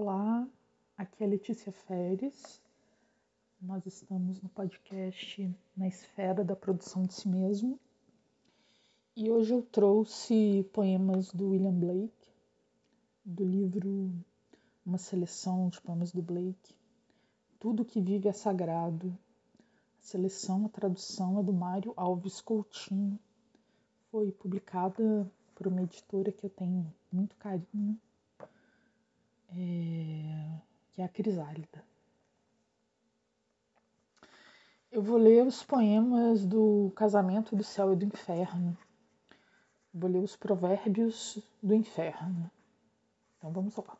Olá, aqui é Letícia Feres. Nós estamos no podcast Na Esfera da Produção de Si Mesmo. E hoje eu trouxe poemas do William Blake, do livro Uma Seleção de Poemas do Blake. Tudo que vive é sagrado. A seleção, a tradução é do Mário Alves Coutinho. Foi publicada por uma editora que eu tenho muito carinho é, que é a Crisálida. Eu vou ler os poemas do Casamento do Céu e do Inferno. Vou ler os provérbios do inferno. Então vamos lá.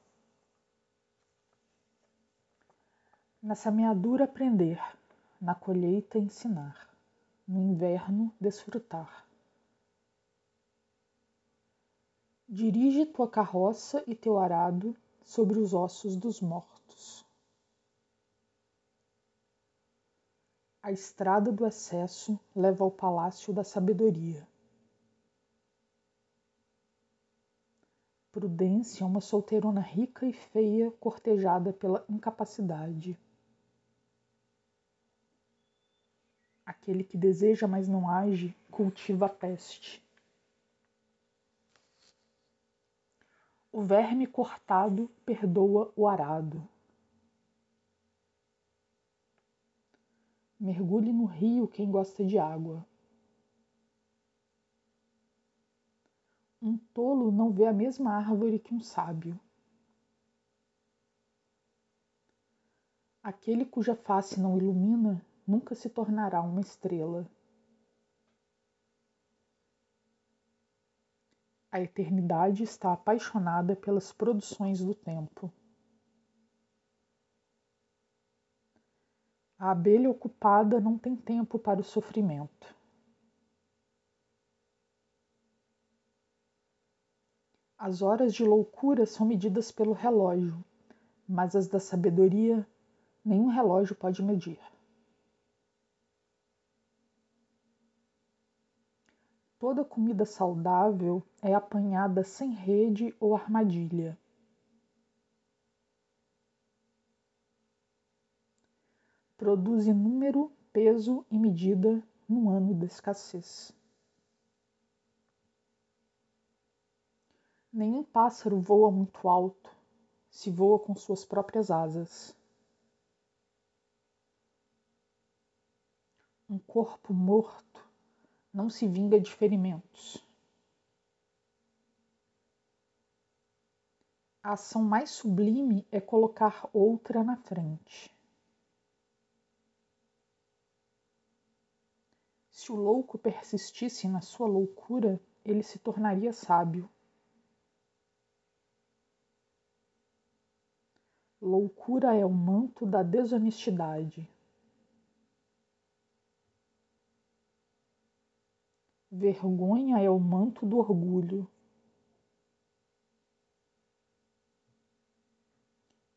Na semeadura aprender, na colheita ensinar, no inverno desfrutar. Dirige tua carroça e teu arado sobre os ossos dos mortos. A estrada do excesso leva ao palácio da sabedoria. Prudência é uma solteirona rica e feia cortejada pela incapacidade. Aquele que deseja, mas não age, cultiva a peste. O verme cortado perdoa o arado. Mergulhe no rio quem gosta de água. Um tolo não vê a mesma árvore que um sábio. Aquele cuja face não ilumina nunca se tornará uma estrela. A eternidade está apaixonada pelas produções do tempo. A abelha ocupada não tem tempo para o sofrimento. As horas de loucura são medidas pelo relógio, mas as da sabedoria nenhum relógio pode medir. Toda comida saudável é apanhada sem rede ou armadilha. Produz número, peso e medida no ano da escassez. Nenhum pássaro voa muito alto, se voa com suas próprias asas. Um corpo morto não se vinga de ferimentos. A ação mais sublime é colocar outra na frente. Se o louco persistisse na sua loucura, ele se tornaria sábio. Loucura é o manto da desonestidade. Vergonha é o manto do orgulho.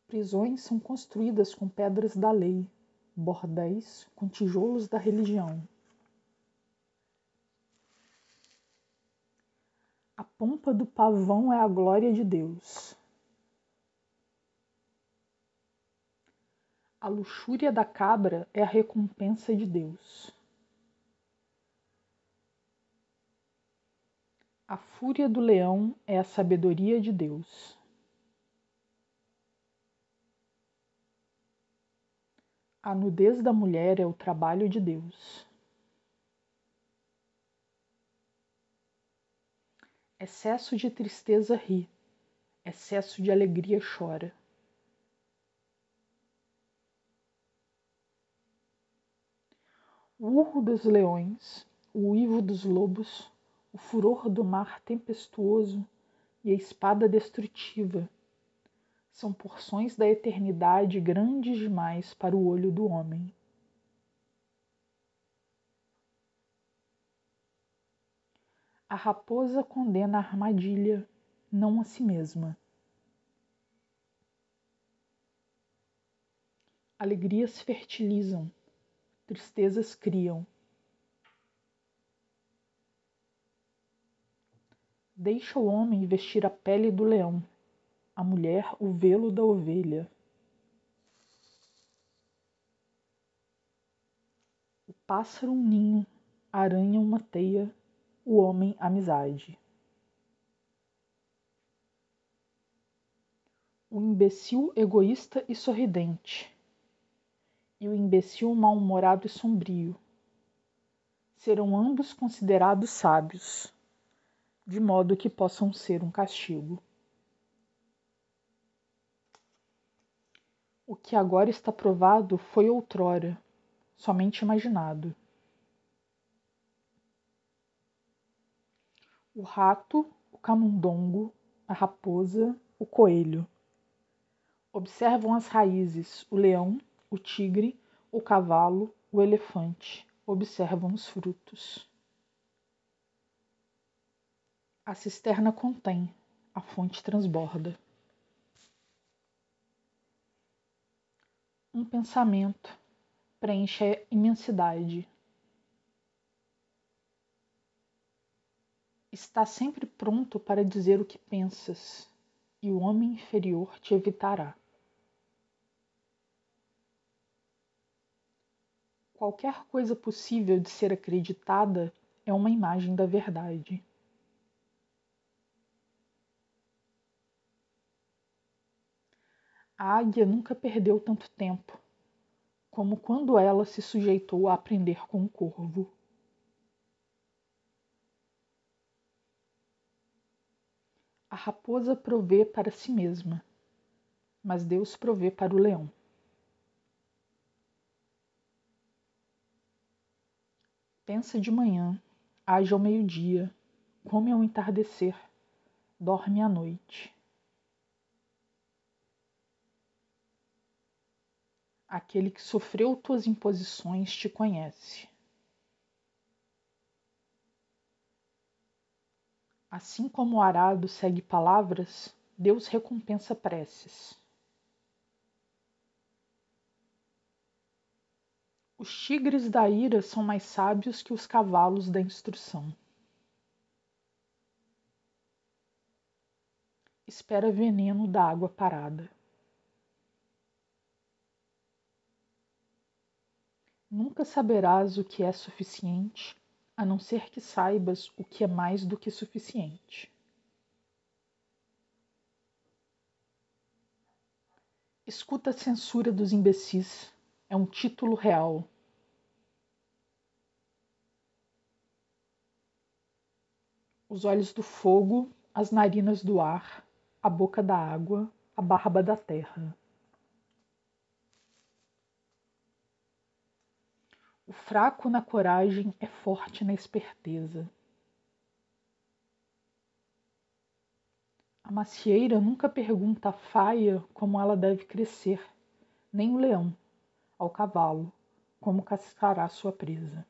Prisões são construídas com pedras da lei, bordéis com tijolos da religião. A pompa do pavão é a glória de Deus. A luxúria da cabra é a recompensa de Deus. A fúria do leão é a sabedoria de Deus. A nudez da mulher é o trabalho de Deus. Excesso de tristeza ri, excesso de alegria chora. O urro dos leões, o uivo dos lobos, o furor do mar tempestuoso e a espada destrutiva são porções da eternidade grandes demais para o olho do homem. A raposa condena a armadilha, não a si mesma. Alegrias fertilizam, tristezas criam. Deixa o homem vestir a pele do leão, a mulher o velo da ovelha. O pássaro um ninho, a aranha uma teia, o homem amizade. O imbecil egoísta e sorridente, e o imbecil mal-humorado e sombrio serão ambos considerados sábios, de modo que possam ser um castigo. O que agora está provado foi outrora, somente imaginado. O rato, o camundongo, a raposa, o coelho. Observam as raízes, o leão, o tigre, o cavalo, o elefante, observam os frutos. A cisterna contém, a fonte transborda. Um pensamento preenche a imensidade. Está sempre pronto para dizer o que pensas, e o homem inferior te evitará. Qualquer coisa possível de ser acreditada é uma imagem da verdade. A águia nunca perdeu tanto tempo como quando ela se sujeitou a aprender com o corvo. A raposa provê para si mesma, mas Deus provê para o leão. Pensa de manhã, age ao meio-dia, come ao entardecer, dorme à noite. Aquele que sofreu tuas imposições te conhece. Assim como o arado segue palavras, Deus recompensa preces. Os tigres da ira são mais sábios que os cavalos da instrução. Espera veneno da água parada. Nunca saberás o que é suficiente, a não ser que saibas o que é mais do que suficiente. Escuta a censura dos imbecis, é um título real. os olhos do fogo, as narinas do ar, a boca da água, a barba da terra. O fraco na coragem é forte na esperteza. A macieira nunca pergunta à faia como ela deve crescer, nem o leão, ao cavalo, como cascará sua presa.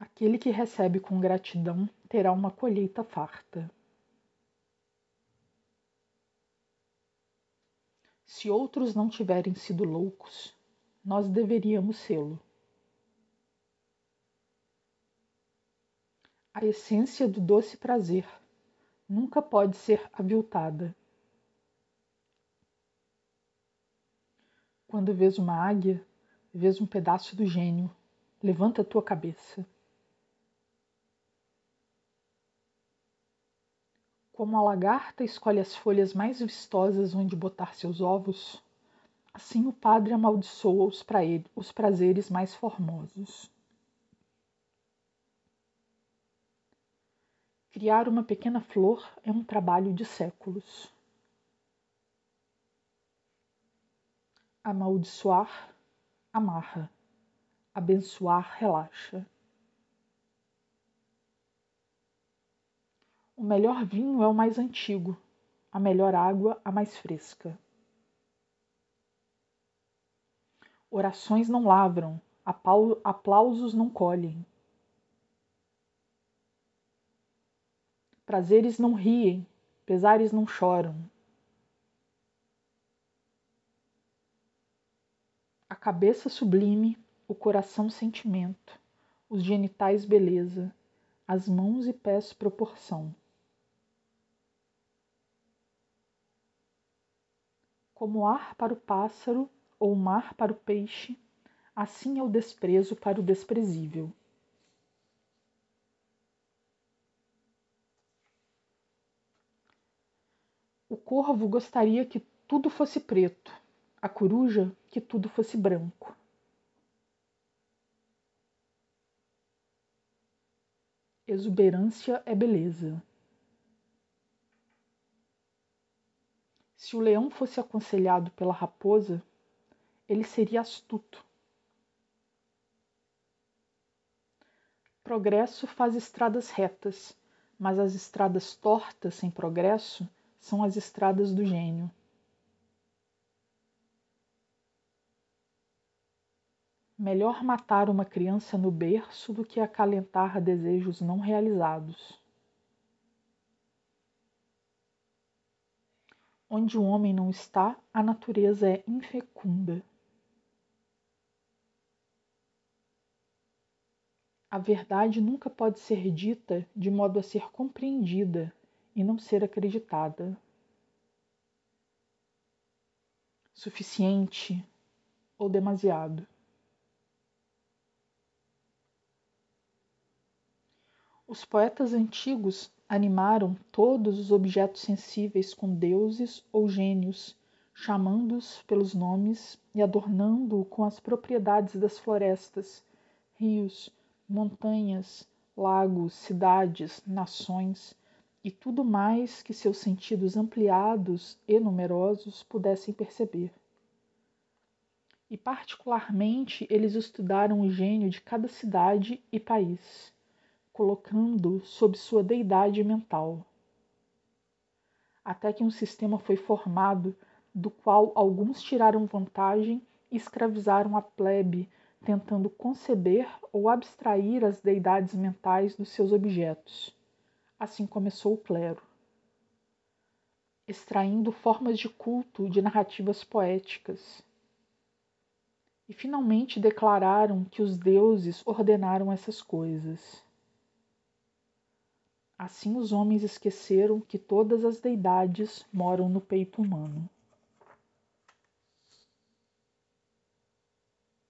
Aquele que recebe com gratidão terá uma colheita farta. Se outros não tiverem sido loucos, nós deveríamos sê-lo. A essência do doce prazer nunca pode ser aviltada. Quando vês uma águia, vês um pedaço do gênio. Levanta a tua cabeça. Como a lagarta escolhe as folhas mais vistosas onde botar seus ovos, assim o padre amaldiçoa os, pra ele, os prazeres mais formosos. Criar uma pequena flor é um trabalho de séculos. Amaldiçoar, amarra. Abençoar, relaxa. O melhor vinho é o mais antigo, a melhor água a mais fresca. Orações não lavram, aplausos não colhem. Prazeres não riem, pesares não choram. A cabeça sublime, o coração sentimento, os genitais beleza, as mãos e pés proporção. Como ar para o pássaro ou mar para o peixe, assim é o desprezo para o desprezível. O corvo gostaria que tudo fosse preto, a coruja que tudo fosse branco. Exuberância é beleza. Se o leão fosse aconselhado pela raposa, ele seria astuto. Progresso faz estradas retas, mas as estradas tortas sem progresso são as estradas do gênio. Melhor matar uma criança no berço do que acalentar desejos não realizados. Onde o homem não está, a natureza é infecunda. A verdade nunca pode ser dita de modo a ser compreendida e não ser acreditada. Suficiente ou demasiado. Os poetas antigos animaram todos os objetos sensíveis com deuses ou gênios, chamando-os pelos nomes e adornando-o com as propriedades das florestas, rios, montanhas, lagos, cidades, nações e tudo mais que seus sentidos ampliados e numerosos pudessem perceber. E, particularmente, eles estudaram o gênio de cada cidade e país colocando sob sua deidade mental. Até que um sistema foi formado do qual alguns tiraram vantagem e escravizaram a plebe, tentando conceber ou abstrair as deidades mentais dos seus objetos. Assim começou o clero. Extraindo formas de culto de narrativas poéticas. E finalmente declararam que os deuses ordenaram essas coisas. Assim os homens esqueceram que todas as deidades moram no peito humano.